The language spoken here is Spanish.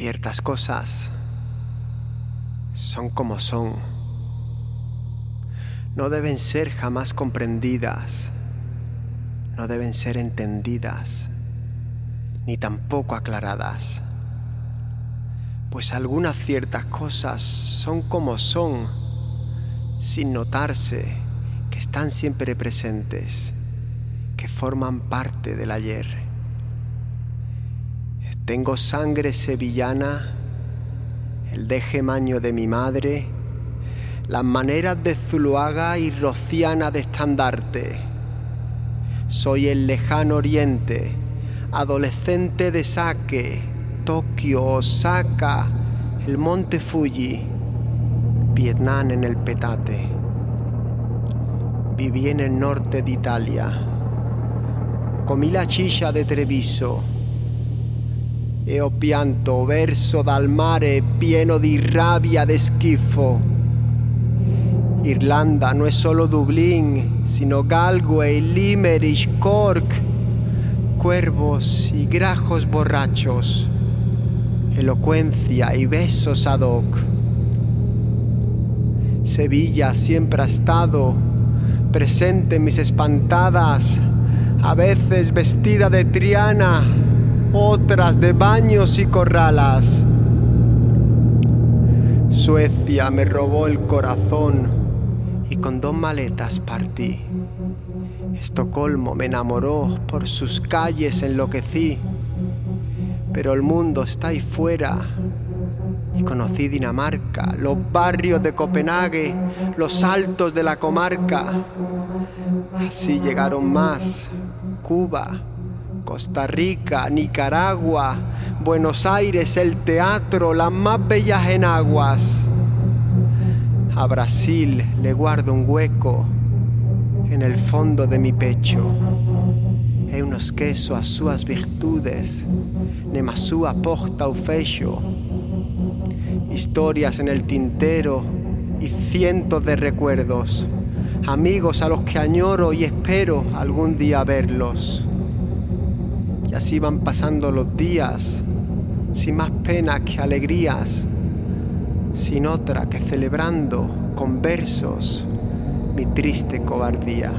Ciertas cosas son como son. No deben ser jamás comprendidas, no deben ser entendidas, ni tampoco aclaradas. Pues algunas ciertas cosas son como son, sin notarse que están siempre presentes, que forman parte del ayer. Tengo sangre sevillana, el deje maño de mi madre, las maneras de Zuluaga y rociana de estandarte. Soy el lejano oriente, adolescente de Saque, Tokio, Osaka, el monte Fuji, Vietnam en el petate. Viví en el norte de Italia. Comí la chicha de Treviso e ho pianto verso dal mare pieno di rabbia de schifo. Irlanda no es solo Dublín, sino Galway, Limerick, Cork, cuervos y grajos borrachos, elocuencia y besos ad hoc. Sevilla siempre ha estado presente en mis espantadas, a veces vestida de Triana, otras de baños y corralas. Suecia me robó el corazón y con dos maletas partí. Estocolmo me enamoró, por sus calles enloquecí, pero el mundo está ahí fuera y conocí Dinamarca, los barrios de Copenhague, los altos de la comarca. Así llegaron más, Cuba, Costa Rica, Nicaragua, Buenos Aires, el teatro, las más bellas enaguas. A Brasil le guardo un hueco en el fondo de mi pecho. E unos quesos a sus virtudes, nema sua porta o fecho. Historias en el tintero y cientos de recuerdos, amigos a los que añoro y espero algún día verlos. Y así van pasando los días, sin más pena que alegrías, sin otra que celebrando con versos mi triste cobardía.